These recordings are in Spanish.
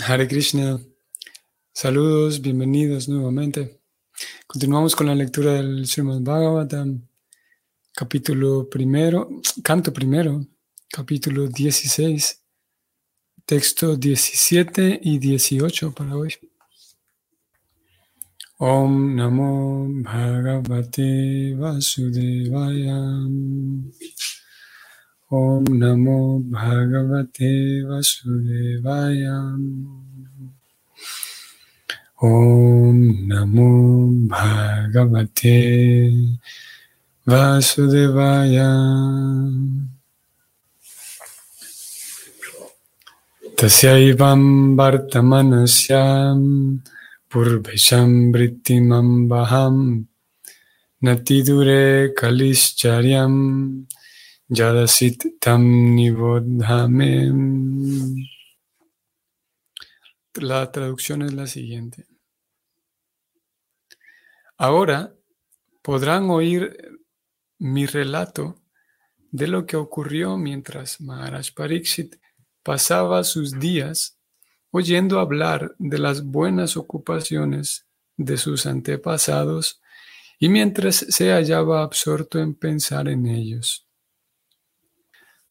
Hare Krishna. Saludos, bienvenidos nuevamente. Continuamos con la lectura del Srimad Bhagavatam, capítulo primero, canto primero, capítulo 16, texto 17 y 18 para hoy. Om Namo Bhagavate Vasudevaya. Om Namo Bhagavate Vasudevaya. Om Namo Bhagavate Vasudevaya. Tasyaivam Vartamanasyam Purvesham Vrittimambaham Natidure Kalischaryam Yadasit Tam. La traducción es la siguiente. Ahora podrán oír mi relato de lo que ocurrió mientras Maharaj Pariksit pasaba sus días oyendo hablar de las buenas ocupaciones de sus antepasados y mientras se hallaba absorto en pensar en ellos.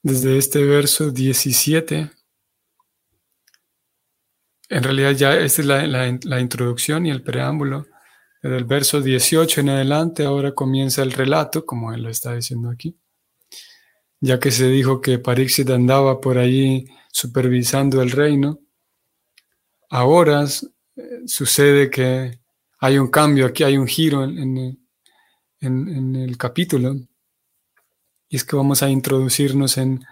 Desde este verso 17, en realidad ya esta es la, introducción y el preámbulo. Desde el verso 18 en adelante, ahora comienza el relato, como él lo está diciendo aquí. Ya que se dijo que Parixit andaba por allí supervisando el reino, ahora eh, sucede que hay un cambio, aquí hay un giro en, el capítulo, y es que vamos a introducirnos en,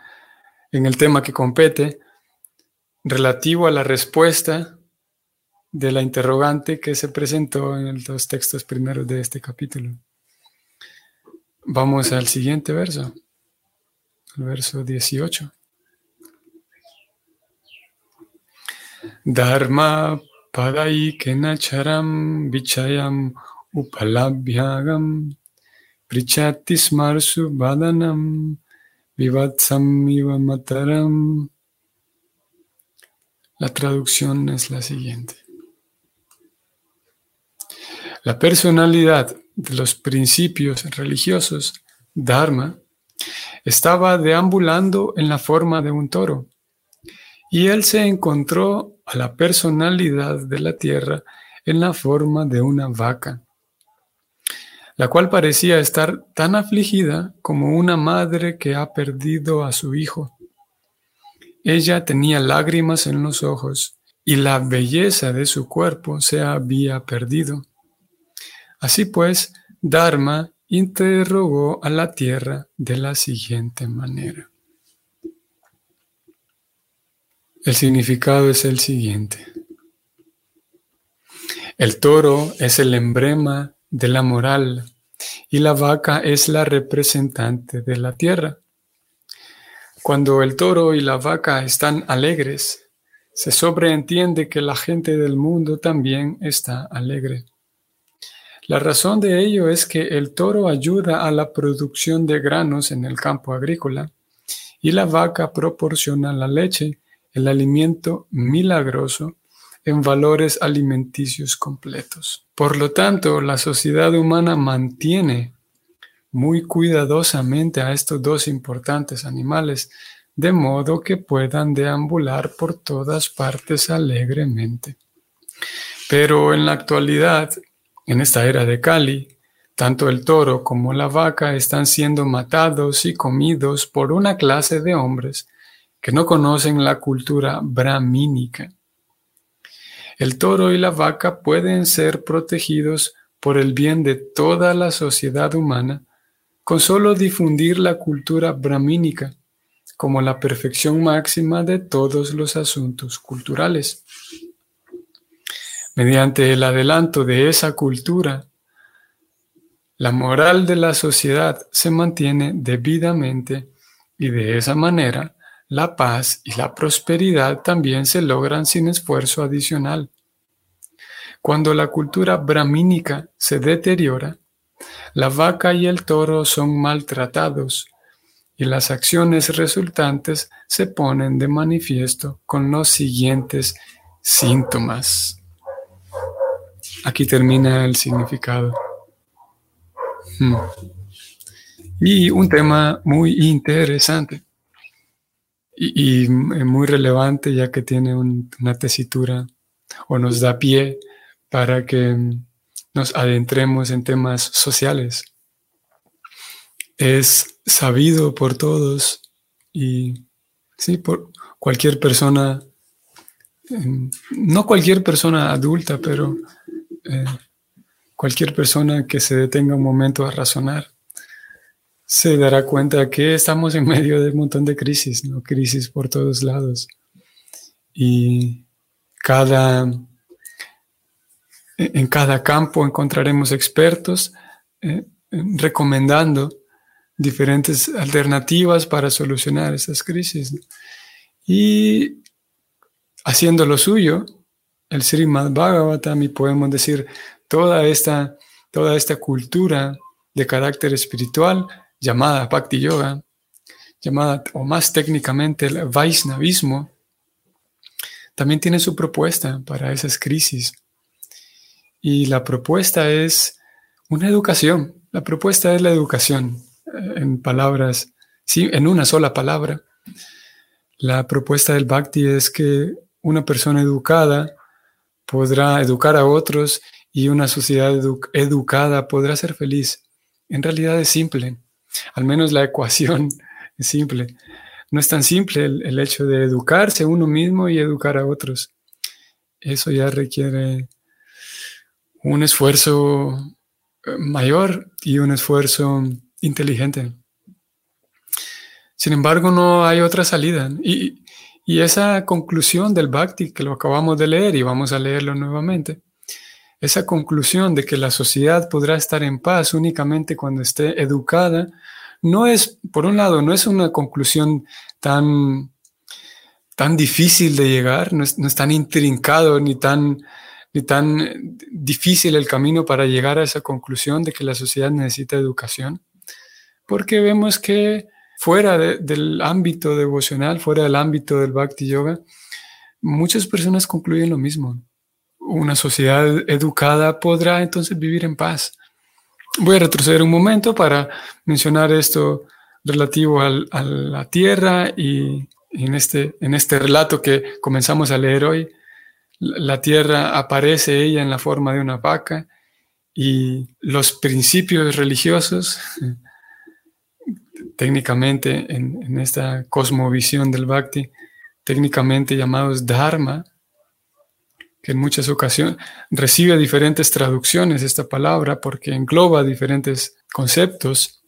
en el tema que compete relativo a la respuesta de la interrogante que se presentó en los textos primeros de este capítulo. Vamos al siguiente verso, el verso 18. Dharma padai kenacharam vichayam upalabhyagam prichatismarsu badanam vivatsam mataram. La traducción es la siguiente. La personalidad de los principios religiosos, Dharma, estaba deambulando en la forma de un toro y él se encontró a la personalidad de la tierra en la forma de una vaca, la cual parecía estar tan afligida como una madre que ha perdido a su hijo. Ella tenía lágrimas en los ojos y la belleza de su cuerpo se había perdido. Así pues, Dharma interrogó a la tierra de la siguiente manera. El significado es el siguiente. El toro es el emblema de la moral y la vaca es la representante de la tierra. Cuando el toro y la vaca están alegres, se sobreentiende que la gente del mundo también está alegre. La razón de ello es que el toro ayuda a la producción de granos en el campo agrícola y la vaca proporciona la leche el alimento milagroso en valores alimenticios completos. Por lo tanto, la sociedad humana mantiene muy cuidadosamente a estos dos importantes animales, de modo que puedan deambular por todas partes alegremente. Pero en la actualidad, en esta era de Cali, tanto el toro como la vaca están siendo matados y comidos por una clase de hombres que no conocen la cultura brahmínica. El toro y la vaca pueden ser protegidos por el bien de toda la sociedad humana con solo difundir la cultura brahmínica como la perfección máxima de todos los asuntos culturales. Mediante el adelanto de esa cultura, la moral de la sociedad se mantiene debidamente y de esa manera la paz y la prosperidad también se logran sin esfuerzo adicional. Cuando la cultura brahmínica se deteriora, la vaca y el toro son maltratados y las acciones resultantes se ponen de manifiesto con los siguientes síntomas. Aquí termina el significado. Hmm. Y un tema muy interesante y, muy relevante ya que tiene una tesitura o nos da pie para que nos adentremos en temas sociales. Es sabido por todos y sí, por cualquier persona, em, no cualquier persona adulta, pero eh, cualquier persona que se detenga un momento a razonar se dará cuenta que estamos en medio de un montón de crisis. Crisis por todos lados. Y cada, en cada campo encontraremos expertos eh, recomendando diferentes alternativas para solucionar esas crisis. Y haciendo lo suyo, el Srimad Bhagavatam, y podemos decir toda esta, toda esta cultura de carácter espiritual, llamada Bhakti Yoga, llamada o más técnicamente el Vaishnavismo, también tiene su propuesta para esas crisis. Y la propuesta es una educación. La propuesta es la educación, eh, en palabras, sí, en una sola palabra. La propuesta del Bhakti es que una persona educada podrá educar a otros y una sociedad educada podrá ser feliz. En realidad es simple. Al menos la ecuación es simple. No es tan simple el, hecho de educarse uno mismo y educar a otros. Eso ya requiere un esfuerzo eh, mayor y un esfuerzo inteligente. Sin embargo, no hay otra salida. Y, y, esa conclusión del Bhakti, que lo acabamos de leer y vamos a leerlo nuevamente, esa conclusión de que la sociedad podrá estar en paz únicamente cuando esté educada, no es, por un lado, no es una conclusión tan, tan difícil de llegar, no es, tan intrincado ni tan, ni tan difícil el camino para llegar a esa conclusión de que la sociedad necesita educación, porque vemos que fuera del ámbito devocional, fuera del ámbito del Bhakti Yoga, muchas personas concluyen lo mismo una sociedad educada podrá entonces vivir en paz. Voy a retroceder un momento para mencionar esto relativo a la tierra y en este, en este relato que comenzamos a leer hoy, la tierra aparece ella en la forma de una vaca y los principios religiosos, técnicamente en, en esta cosmovisión del bhakti, técnicamente llamados dharma, que en muchas ocasiones recibe diferentes traducciones esta palabra porque engloba diferentes conceptos,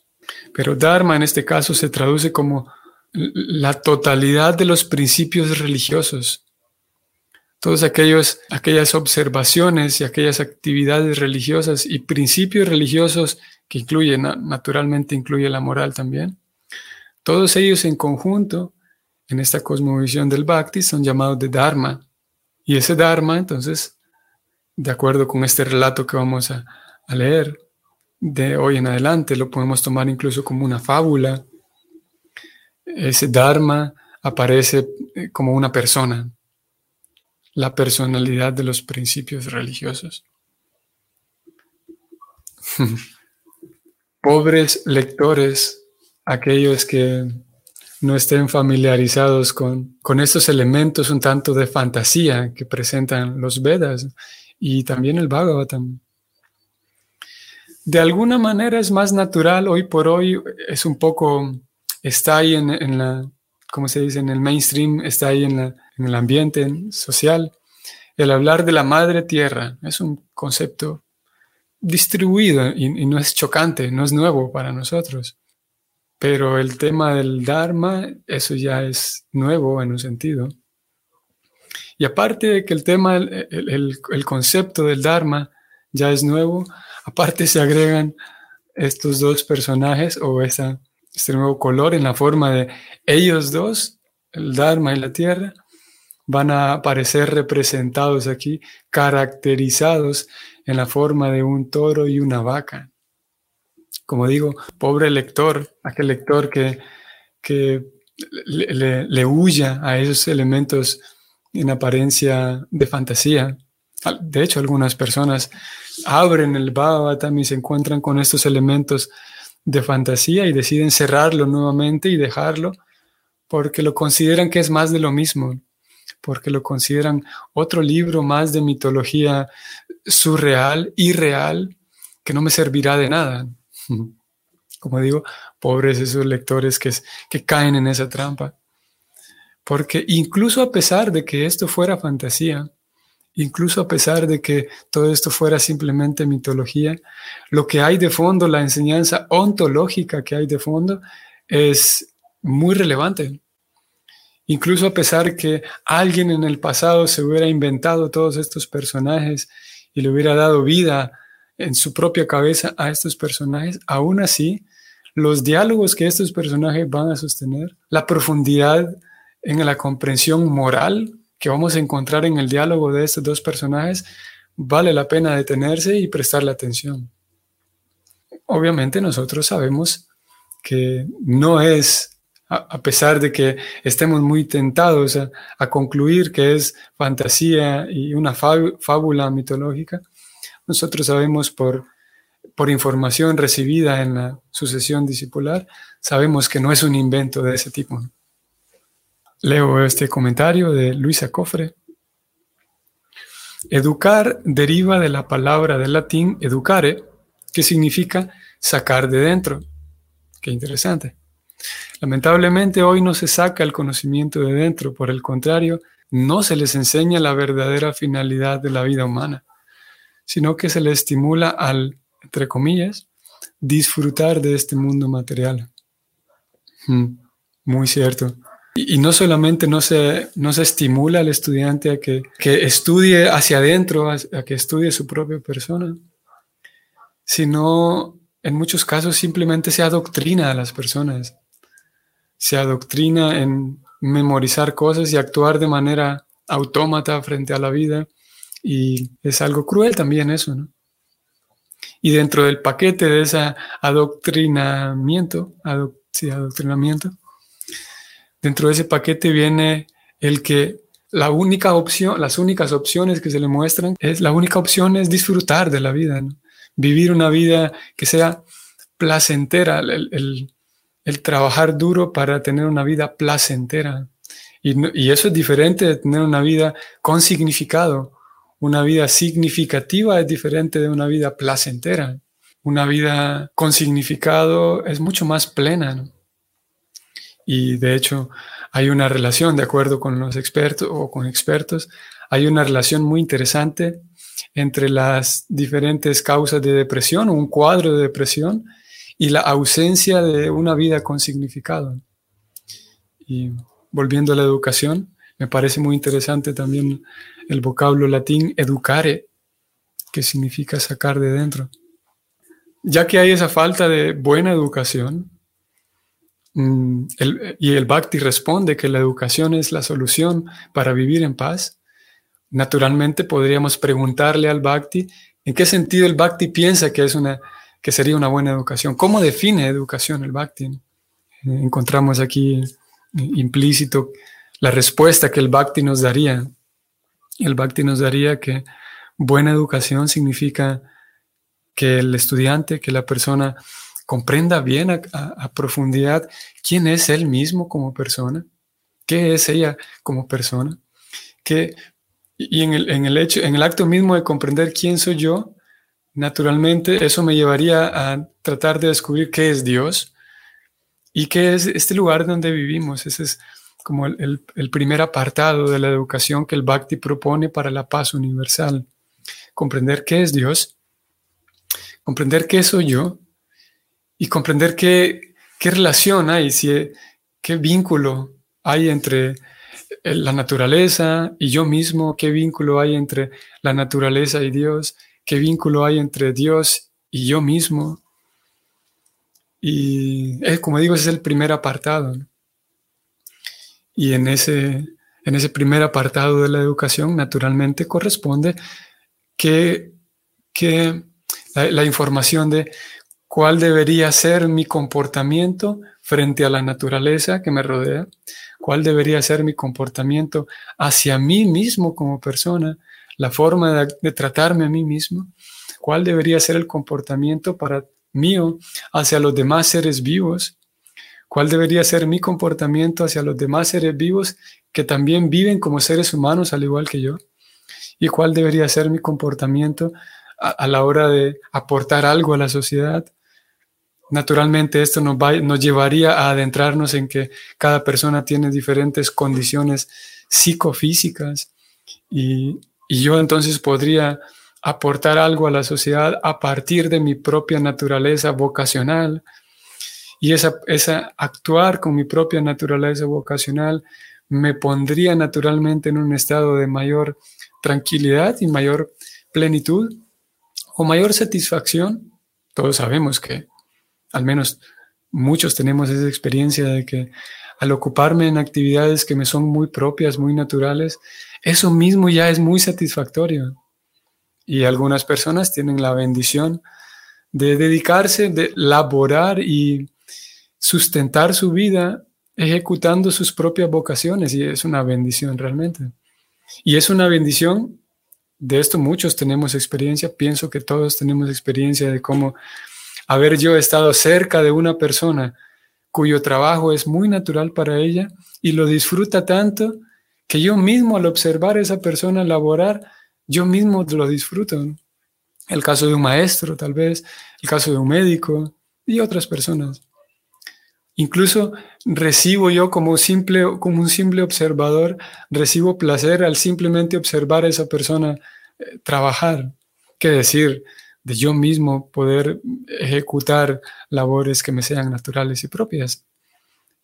pero Dharma en este caso se traduce como la totalidad de los principios religiosos. Todas aquellas observaciones y aquellas actividades religiosas y principios religiosos que incluyen, naturalmente incluye la moral también. Todos ellos en conjunto, en esta cosmovisión del Bhakti, son llamados de Dharma. Y ese Dharma, entonces, de acuerdo con este relato que vamos a, leer de hoy en adelante, lo podemos tomar incluso como una fábula. Ese Dharma aparece eh, como una persona, la personalidad de los principios religiosos. Pobres lectores, aquellos que no estén familiarizados con, con estos elementos un tanto de fantasía que presentan los Vedas y también el Bhagavatam. De alguna manera es más natural, hoy por hoy es un poco, está ahí en, la, ¿cómo se dice? En el mainstream, está ahí en, en el ambiente social. El hablar de la madre tierra es un concepto distribuido y no es chocante, no es nuevo para nosotros. Pero el tema del Dharma, eso ya es nuevo en un sentido. Y aparte de que el tema, el, concepto del Dharma ya es nuevo, aparte se agregan estos dos personajes o esa, este nuevo color en la forma de ellos dos, el Dharma y la Tierra, van a aparecer representados aquí, caracterizados en la forma de un toro y una vaca como digo, pobre lector, aquel lector que, que le, huya a esos elementos en apariencia de fantasía. De hecho, algunas personas abren el Bhagavatam y se encuentran con estos elementos de fantasía y deciden cerrarlo nuevamente y dejarlo porque lo consideran que es más de lo mismo, porque lo consideran otro libro más de mitología surreal, irreal, que no me servirá de nada. Como digo, pobres esos lectores que, caen en esa trampa. Porque incluso a pesar de que esto fuera fantasía, incluso a pesar de que todo esto fuera simplemente mitología, lo que hay de fondo, la enseñanza ontológica que hay de fondo, es muy relevante. Incluso a pesar que alguien en el pasado se hubiera inventado todos estos personajes y le hubiera dado vida en su propia cabeza a estos personajes, aún así, los diálogos que estos personajes van a sostener, la profundidad en la comprensión moral que vamos a encontrar en el diálogo de estos dos personajes, vale la pena detenerse y prestarle atención. Obviamente nosotros sabemos que no es, a pesar de que estemos muy tentados a, concluir que es fantasía y una fábula mitológica, nosotros sabemos por, información recibida en la sucesión discipular, sabemos que no es un invento de ese tipo. Leo este comentario de Luisa Cofre. Educar deriva de la palabra del latín educare, que significa sacar de dentro. Qué interesante. Lamentablemente hoy no se saca el conocimiento de dentro, por el contrario, no se les enseña la verdadera finalidad de la vida humana, sino que se les estimula al, entre comillas, disfrutar de este mundo material. Hmm, muy cierto. Y, no solamente no se, no se estimula al estudiante a que, estudie hacia adentro, a, que estudie su propia persona, sino en muchos casos simplemente se adoctrina a las personas. Se adoctrina en memorizar cosas y actuar de manera autómata frente a la vida. Y es algo cruel también eso, ¿no? Y dentro del paquete de ese adoctrinamiento, sí, adoctrinamiento, dentro de ese paquete viene el que la única opción, las únicas opciones que se le muestran, es la única opción es disfrutar de la vida, vivir una vida que sea placentera, el, trabajar duro para tener una vida placentera. Y, y, eso es diferente de tener una vida con significado. Una vida significativa es diferente de una vida placentera. Una vida con significado es mucho más plena. Y de hecho hay una relación, de acuerdo con los expertos o con expertos, hay una relación muy interesante entre las diferentes causas de depresión o un cuadro de depresión y la ausencia de una vida con significado. Y volviendo a la educación, me parece muy interesante también el vocablo latín educare, que significa sacar de dentro. Ya que hay esa falta de buena educación, Mm, y el Bhakti responde que la educación es la solución para vivir en paz, naturalmente podríamos preguntarle al Bhakti en qué sentido el Bhakti piensa que, es una, que sería una buena educación. ¿Cómo define educación el Bhakti? Encontramos aquí implícito la respuesta que el Bhakti nos daría. El Bhakti nos daría que buena educación significa que el estudiante, que la persona comprenda bien a, profundidad quién es él mismo como persona, qué es ella como persona, que, y en el, en el, hecho, en el acto mismo de comprender quién soy yo, naturalmente eso me llevaría a tratar de descubrir qué es Dios y qué es este lugar donde vivimos. Ese es como el, el primer apartado de la educación que el Bhakti propone para la paz universal. Comprender qué es Dios, comprender qué soy yo y comprender qué, qué relación hay, qué vínculo hay entre eh, la naturaleza y yo mismo, qué vínculo hay entre la naturaleza y Dios, qué vínculo hay entre Dios y yo mismo. Y es, como digo, ese es el primer apartado. Y en ese, en ese primer apartado de la educación, naturalmente corresponde que, que la información de cuál debería ser mi comportamiento frente a la naturaleza que me rodea, cuál debería ser mi comportamiento hacia mí mismo como persona, la forma de, tratarme a mí mismo, cuál debería ser el comportamiento para mío hacia los demás seres vivos, cuál debería ser mi comportamiento hacia los demás seres vivos que también viven como seres humanos al igual que yo, y cuál debería ser mi comportamiento a, la hora de aportar algo a la sociedad. Naturalmente esto nos, llevaría a adentrarnos en que cada persona tiene diferentes condiciones psicofísicas y yo entonces podría aportar algo a la sociedad a partir de mi propia naturaleza vocacional y esa, esa actuar con mi propia naturaleza vocacional me pondría naturalmente en un estado de mayor tranquilidad y mayor plenitud o mayor satisfacción. Todos sabemos que, al menos muchos tenemos esa experiencia de que al ocuparme en actividades que me son muy propias, muy naturales, eso mismo ya es muy satisfactorio. Y algunas personas tienen la bendición de dedicarse, de laborar y sustentar su vida ejecutando sus propias vocaciones y es una bendición realmente. Y es una bendición, de esto muchos tenemos experiencia, pienso que todos tenemos experiencia de cómo haber yo estado cerca de una persona cuyo trabajo es muy natural para ella y lo disfruta tanto que yo mismo al observar a esa persona laborar, yo mismo lo disfruto. El caso de un maestro, tal vez, el caso de un médico y otras personas. Incluso recibo yo como, simple, como un simple observador, recibo placer al simplemente observar a esa persona eh, trabajar. ¿Qué decir? De yo mismo poder ejecutar labores que me sean naturales y propias.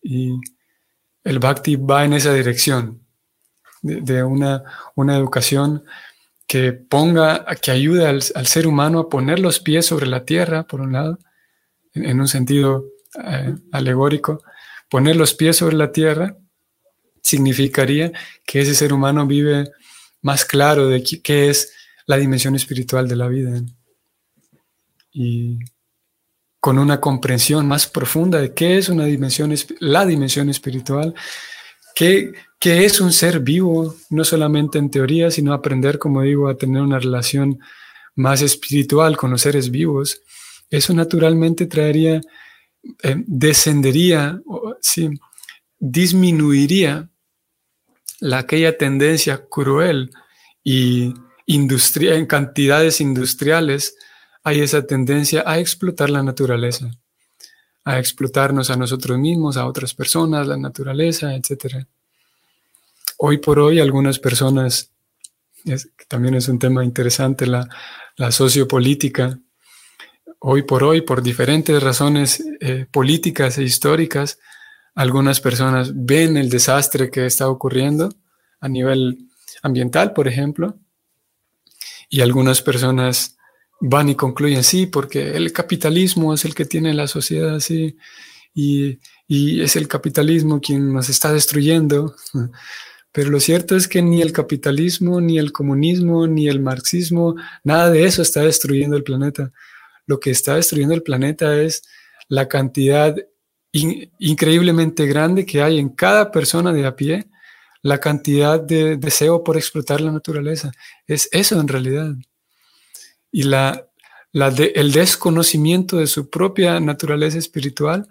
Y el bhakti va en esa dirección, de, una, una, educación que ponga, que ayude al, ser humano a poner los pies sobre la tierra, por un lado, en un sentido eh, alegórico, poner los pies sobre la tierra significaría que ese ser humano vive más claro de qué es la dimensión espiritual de la vida y con una comprensión más profunda de qué es una dimensión, la dimensión espiritual, qué, qué es un ser vivo, no solamente en teoría, sino aprender, como digo, a tener una relación más espiritual con los seres vivos. Eso naturalmente traería eh, descendería, sí, disminuiría la, aquella tendencia cruel y industria, en cantidades industriales, hay esa tendencia a explotar la naturaleza, a explotarnos a nosotros mismos, a otras personas, la naturaleza, etc. Hoy por hoy algunas personas, también es un tema interesante, la, la sociopolítica, hoy por hoy, por diferentes razones eh, políticas e históricas, algunas personas ven el desastre que está ocurriendo a nivel ambiental, por ejemplo, y algunas personas van y concluyen, sí, porque el capitalismo es el que tiene la sociedad así, y, y es el capitalismo quien nos está destruyendo. Pero lo cierto es que ni el capitalismo, ni el comunismo, ni el marxismo, nada de eso está destruyendo el planeta lo que está destruyendo el planeta es la cantidad increíblemente grande que hay en cada persona de a pie, la cantidad de deseo por explotar la naturaleza. Es eso en realidad. Y el desconocimiento de su propia naturaleza espiritual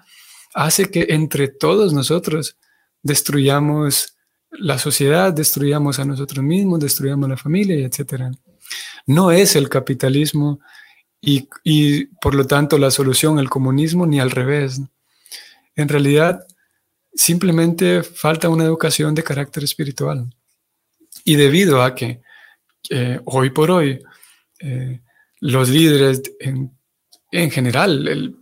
hace que entre todos nosotros destruyamos la sociedad, destruyamos a nosotros mismos, destruyamos la familia, etc. No es el capitalismo y, por lo tanto la solución el comunismo ni al revés. En realidad, simplemente falta una educación de carácter espiritual. Y debido a que eh, hoy por hoy eh, los líderes en, en general,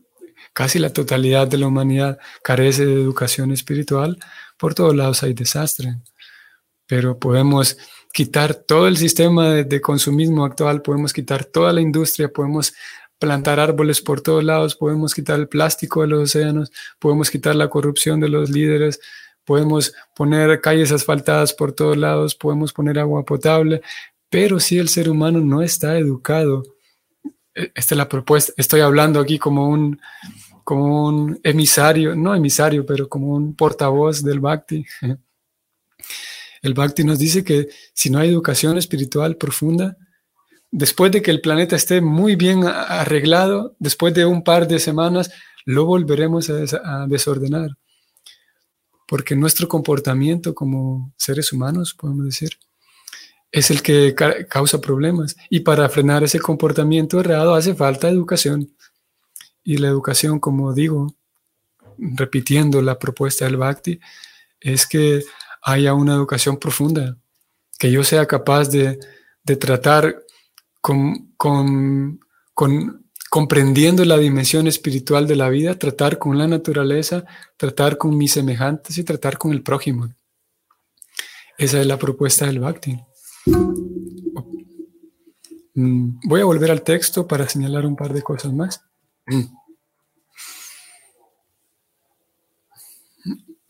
casi la totalidad de la humanidad carece de educación espiritual, por todos lados hay desastre. Pero podemos quitar todo el sistema de, consumismo actual, podemos quitar toda la industria, podemos plantar árboles por todos lados, podemos quitar el plástico de los océanos, podemos quitar la corrupción de los líderes, podemos poner calles asfaltadas por todos lados, podemos poner agua potable, pero si el ser humano no está educado, e, esta es la propuesta, estoy hablando aquí como un, como un emisario, no emisario, pero como un portavoz del Bhakti. El Bhakti nos dice que si no hay educación espiritual profunda, después de que el planeta esté muy bien arreglado, después de un par de semanas, lo volveremos a, desordenar. Porque nuestro comportamiento como seres humanos, podemos decir, es el que causa problemas. Y para frenar ese comportamiento errado hace falta educación. Y la educación, como digo, repitiendo la propuesta del Bhakti, es que haya una educación profunda, que yo sea capaz de, tratar con, con, comprendiendo la dimensión espiritual de la vida, tratar con la naturaleza, tratar con mis semejantes y tratar con el prójimo. Esa es la propuesta del Bhakti. Mm, voy a volver al texto para señalar un par de cosas más.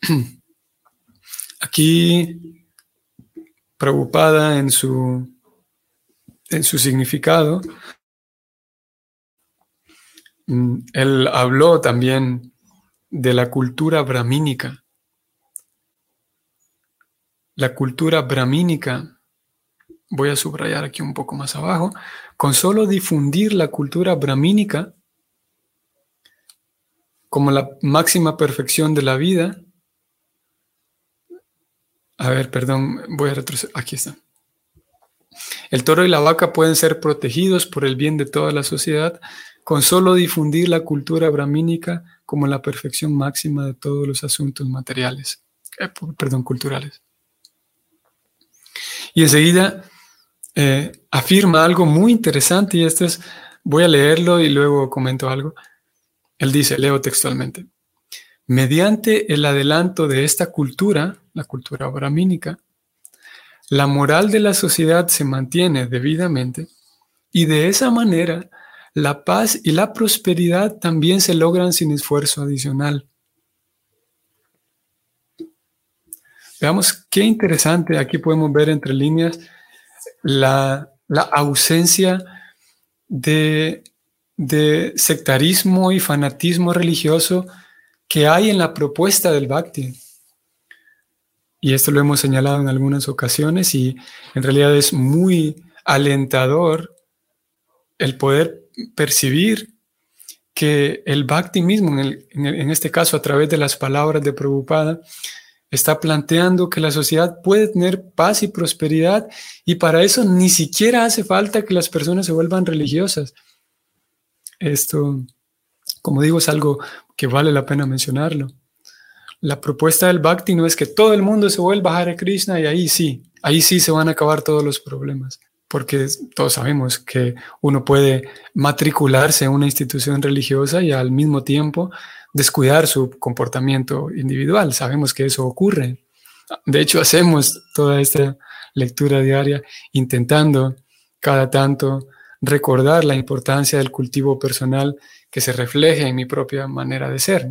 Aquí, preocupada en su, en su significado, mm, él habló también de la cultura brahmínica. La cultura brahmínica, voy a subrayar aquí un poco más abajo, con solo difundir la cultura brahmínica como la máxima perfección de la vida, a ver, perdón, voy a retroceder. Aquí está. El toro y la vaca pueden ser protegidos por el bien de toda la sociedad con solo difundir la cultura brahmínica como la perfección máxima de todos los asuntos materiales, eh, perdón, culturales. Y enseguida eh, afirma algo muy interesante y esto es, voy a leerlo y luego comento algo. Él dice, leo textualmente, mediante el adelanto de esta cultura, la cultura brahmínica, la moral de la sociedad se mantiene debidamente y de esa manera la paz y la prosperidad también se logran sin esfuerzo adicional. Veamos qué interesante, aquí podemos ver entre líneas la, ausencia de, de sectarismo y fanatismo religioso que hay en la propuesta del Bhakti. Y esto lo hemos señalado en algunas ocasiones y en realidad es muy alentador el poder percibir que el Bhakti mismo, en, este caso a través de las palabras de Prabhupada, está planteando que la sociedad puede tener paz y prosperidad y para eso ni siquiera hace falta que las personas se vuelvan religiosas. Esto, como digo, es algo que vale la pena mencionarlo. La propuesta del Bhakti no es que todo el mundo se vuelva Hare Krishna y ahí sí, ahí sí se van a acabar todos los problemas, porque todos sabemos que uno puede matricularse en una institución religiosa y al mismo tiempo descuidar su comportamiento individual. Sabemos que eso ocurre. De hecho, hacemos toda esta lectura diaria intentando cada tanto recordar la importancia del cultivo personal que se refleje en mi propia manera de ser.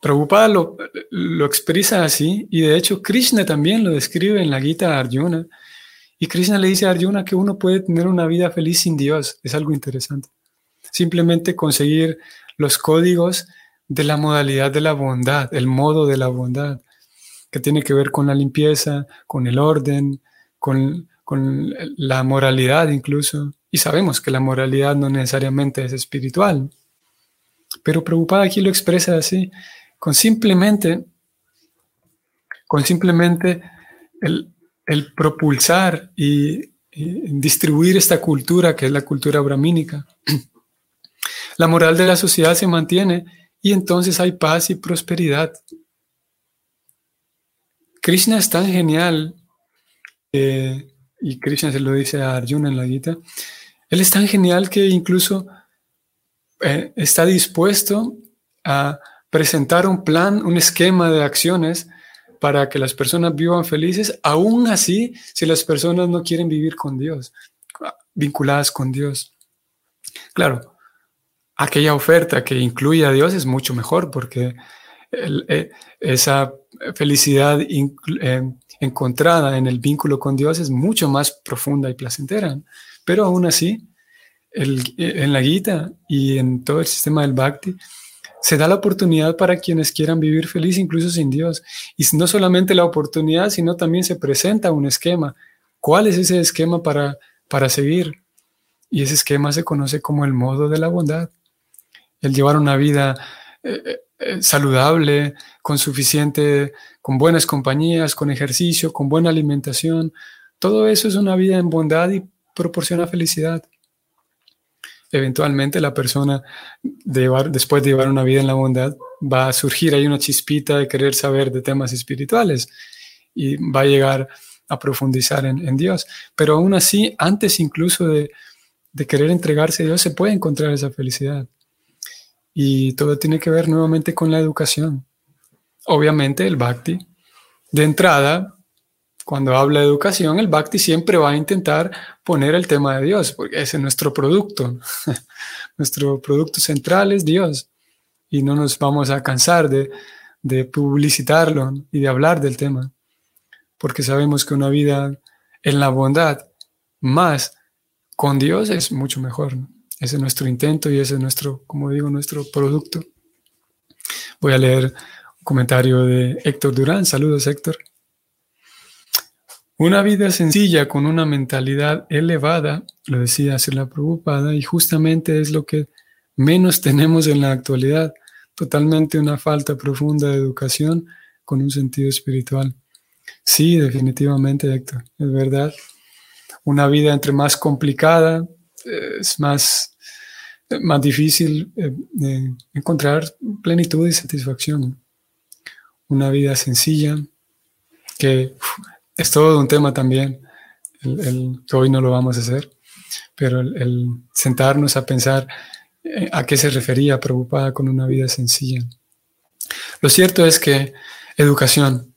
Prabhupada lo, expresa así y de hecho Krishna también lo describe en la Gita a Arjuna. Y Krishna le dice a Arjuna que uno puede tener una vida feliz sin Dios. Es algo interesante. Simplemente conseguir los códigos de la modalidad de la bondad, el modo de la bondad, que tiene que ver con la limpieza, con el orden, con, con la moralidad incluso. Y sabemos que la moralidad no necesariamente es espiritual. Pero Prabhupada aquí lo expresa así con simplemente, con simplemente el, propulsar y, distribuir esta cultura que es la cultura brahmínica. La moral de la sociedad se mantiene y entonces hay paz y prosperidad. Krishna es tan genial, eh, y Krishna se lo dice a Arjuna en la Gita, él es tan genial que incluso eh, está dispuesto a presentar un plan, un esquema de acciones para que las personas vivan felices, aún así si las personas no quieren vivir con Dios, vinculadas con Dios. Claro, aquella oferta que incluye a Dios es mucho mejor porque eh, esa felicidad eh, encontrada en el vínculo con Dios es mucho más profunda y placentera. Pero aún así, en la Gita y en todo el sistema del Bhakti, se da la oportunidad para quienes quieran vivir feliz incluso sin Dios. Y no solamente la oportunidad, sino también se presenta un esquema. ¿Cuál es ese esquema para, para seguir? Y ese esquema se conoce como el modo de la bondad. El llevar una vida eh, eh, eh, saludable, con suficiente, con buenas compañías, con ejercicio, con buena alimentación. Todo eso es una vida en bondad y proporciona felicidad eventualmente la persona, después de llevar una vida en la bondad, va a surgir ahí una chispita de querer saber de temas espirituales y va a llegar a profundizar en, Dios. Pero aún así, antes incluso de, de querer entregarse a Dios, se puede encontrar esa felicidad. Y todo tiene que ver nuevamente con la educación. Obviamente el bhakti, de entrada, cuando habla de educación, el Bhakti siempre va a intentar poner el tema de Dios, porque ese es nuestro producto. nuestro producto central es Dios. Y no nos vamos a cansar de, de publicitarlo y de hablar del tema, porque sabemos que una vida en la bondad más con Dios es mucho mejor. Ese es nuestro intento y ese es nuestro, como digo, nuestro producto. Voy a leer un comentario de Héctor Durán. Saludos, Héctor. Una vida sencilla con una mentalidad elevada, lo decía la Prabhupada, y justamente es lo que menos tenemos en la actualidad, totalmente una falta profunda de educación con un sentido espiritual. Sí, definitivamente, Héctor, es verdad. Una vida entre más complicada, es más, más difícil eh, encontrar plenitud y satisfacción. Una vida sencilla que es todo un tema también, el, que hoy no lo vamos a hacer, pero el, sentarnos a pensar eh, a qué se refería preocupada con una vida sencilla. Lo cierto es que educación,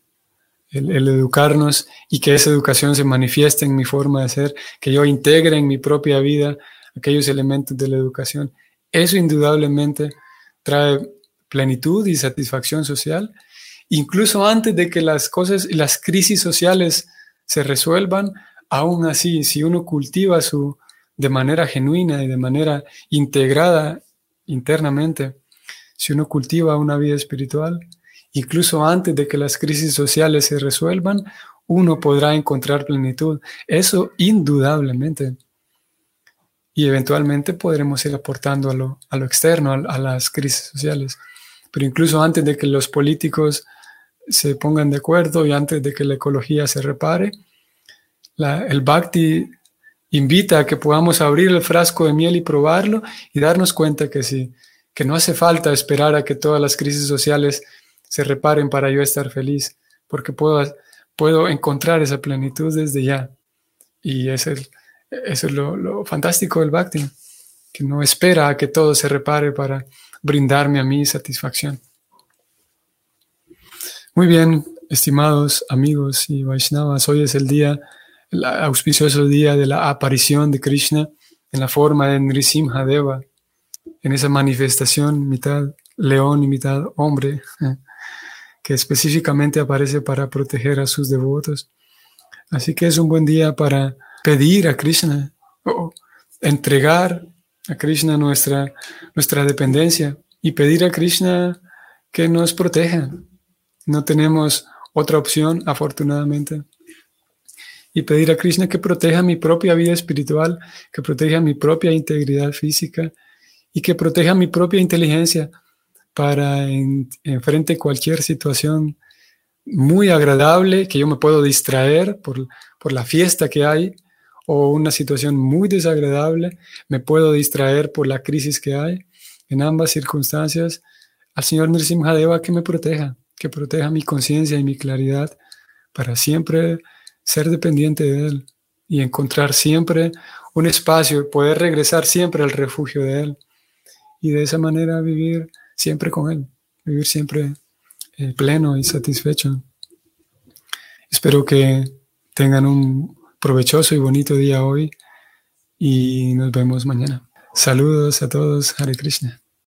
el, el, educarnos y que esa educación se manifieste en mi forma de ser, que yo integre en mi propia vida aquellos elementos de la educación, eso indudablemente trae plenitud y satisfacción social incluso antes de que las cosas, las crisis sociales se resuelvan, aún así, si uno cultiva su de manera genuina y de manera integrada internamente, si uno cultiva una vida espiritual, incluso antes de que las crisis sociales se resuelvan, uno podrá encontrar plenitud. Eso indudablemente. Y eventualmente podremos ir aportando a lo, a lo externo, a, a las crisis sociales. Pero incluso antes de que los políticos se pongan de acuerdo y antes de que la ecología se repare. el Bhakti invita a que podamos abrir el frasco de miel y probarlo y darnos cuenta que sí, que no hace falta esperar a que todas las crisis sociales se reparen para yo estar feliz, porque puedo, puedo encontrar esa plenitud desde ya. Y es el, eso es lo, lo fantástico del Bhakti, que no espera a que todo se repare para brindarme a mí satisfacción. Muy bien, estimados amigos y Vaishnavas, hoy es el día, el auspicioso día de la aparición de Krishna en la forma de Nrisimha Deva, en esa manifestación mitad león y mitad hombre, que específicamente aparece para proteger a sus devotos. Así que es un buen día para pedir a Krishna, o entregar a Krishna nuestra, nuestra dependencia y pedir a Krishna que nos proteja, no tenemos otra opción, afortunadamente. Y pedir a Krishna que proteja mi propia vida espiritual, que proteja mi propia integridad física y que proteja mi propia inteligencia para enfrente cualquier situación muy agradable que yo me puedo distraer por, por la fiesta que hay o una situación muy desagradable, me puedo distraer por la crisis que hay. En ambas circunstancias, al Señor Nrsimhadeva que me proteja que proteja mi conciencia y mi claridad para siempre ser dependiente de Él y encontrar siempre un espacio, poder regresar siempre al refugio de Él y de esa manera vivir siempre con Él, vivir siempre eh, pleno y satisfecho. Espero que tengan un provechoso y bonito día hoy y nos vemos mañana. Saludos a todos, Hare Krishna.